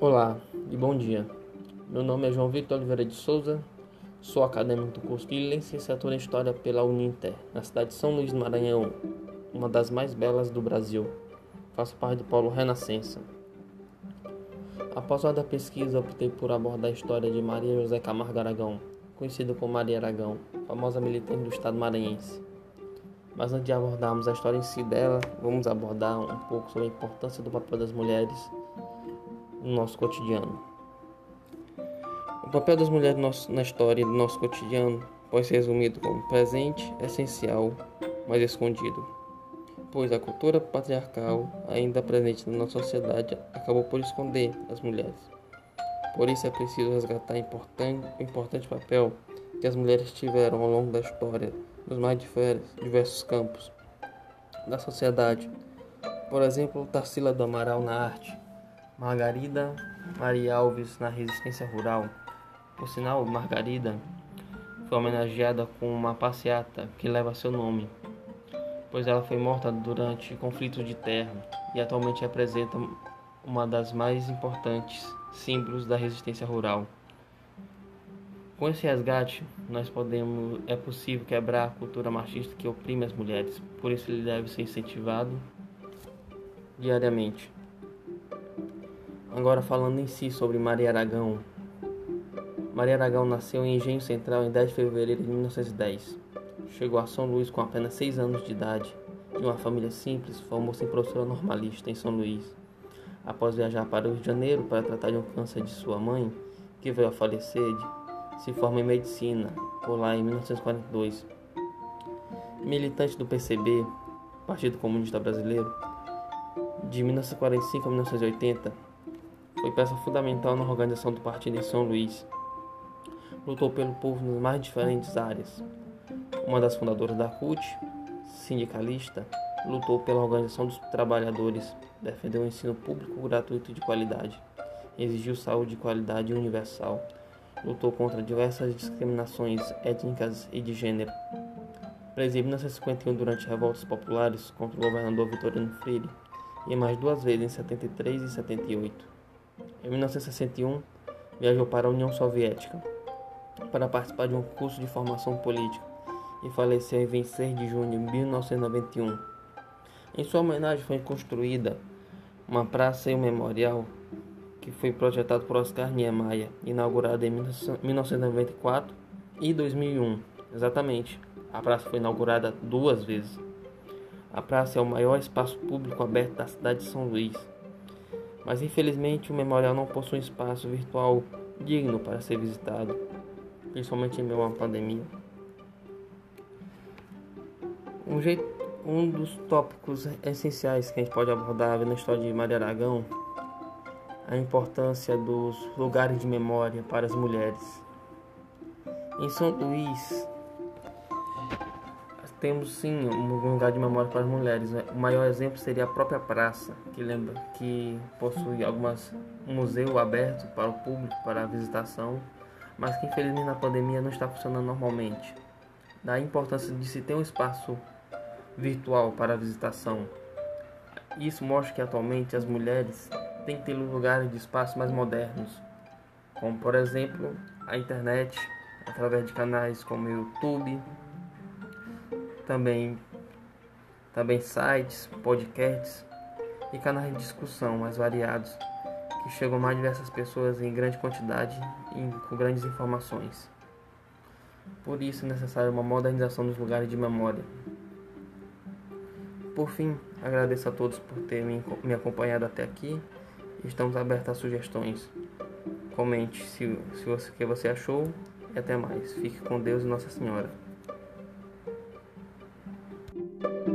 Olá e bom dia. Meu nome é João Vitor Oliveira de Souza, sou acadêmico do curso de Licenciatura em História pela Uninter, na cidade de São Luís do Maranhão, uma das mais belas do Brasil. Faço parte do Polo Renascença. Após a da pesquisa, optei por abordar a história de Maria José Camargo Aragão, conhecida como Maria Aragão, famosa militante do estado maranhense. Mas antes de abordarmos a história em si dela, vamos abordar um pouco sobre a importância do papel das mulheres no nosso cotidiano. O papel das mulheres na história do nosso cotidiano pode ser resumido como presente, essencial, mas escondido, pois a cultura patriarcal, ainda presente na nossa sociedade, acabou por esconder as mulheres. Por isso é preciso resgatar o importante, papel que as mulheres tiveram ao longo da história nos mais diversos campos da sociedade. Por exemplo, Tarsila do Amaral na arte, Margarida Maria Alves na resistência rural. Por sinal, Margarida foi homenageada com uma passeata que leva seu nome, pois ela foi morta durante conflitos de terra e atualmente representa uma das mais importantes símbolos da resistência rural. Com esse resgate, nós podemos, é possível quebrar a cultura machista que oprime as mulheres, por isso ele deve ser incentivado diariamente. Agora falando em si sobre Maria Aragão. Maria Aragão nasceu em Engenho Central em 10 de fevereiro de 1910. Chegou a São Luís com apenas 6 anos de idade. De uma família simples, formou-se em professora normalista em São Luís. Após viajar para o Rio de Janeiro para tratar de um câncer de sua mãe, que veio a falecer, se forma em medicina, por lá em 1942. Militante do PCB, Partido Comunista Brasileiro, de 1945 a 1980, foi peça fundamental na organização do partido em São Luís. Lutou pelo povo nas mais diferentes áreas. Uma das fundadoras da CUT, sindicalista, lutou pela organização dos trabalhadores, defendeu o ensino público gratuito de qualidade, exigiu saúde de qualidade universal, lutou contra diversas discriminações étnicas e de gênero. Preso em 1951 durante revoltas populares contra o governador Vitorino Freire e mais duas vezes em 73 e 78. Em 1961, viajou para a União Soviética para participar de um curso de formação política e faleceu em 26 de junho de 1991. Em sua homenagem foi construída uma praça e um memorial que foi projetado por Oscar Niemeyer, inaugurado em 1994 e 2001. Exatamente, a praça foi inaugurada duas vezes. A praça é o maior espaço público aberto da cidade de São Luís mas infelizmente o memorial não possui um espaço virtual digno para ser visitado, principalmente em meio uma pandemia. Um, jeito, um dos tópicos essenciais que a gente pode abordar na história de Maria Aragão a importância dos lugares de memória para as mulheres. Em São Luís, temos sim um lugar de memória para as mulheres. Né? O maior exemplo seria a própria praça, que lembra que possui algumas um museu aberto para o público para a visitação, mas que infelizmente na pandemia não está funcionando normalmente. Da importância de se ter um espaço virtual para a visitação. Isso mostra que atualmente as mulheres têm que ter lugares de espaços mais modernos, como por exemplo a internet, através de canais como o YouTube, também, também sites, podcasts e canais de discussão mais variados que chegam a mais diversas pessoas em grande quantidade e com grandes informações. Por isso é necessária uma modernização dos lugares de memória. Por fim, agradeço a todos por terem me acompanhado até aqui. Estamos abertos a sugestões. Comente se, se o que você achou e até mais. Fique com Deus e Nossa Senhora. Thank you.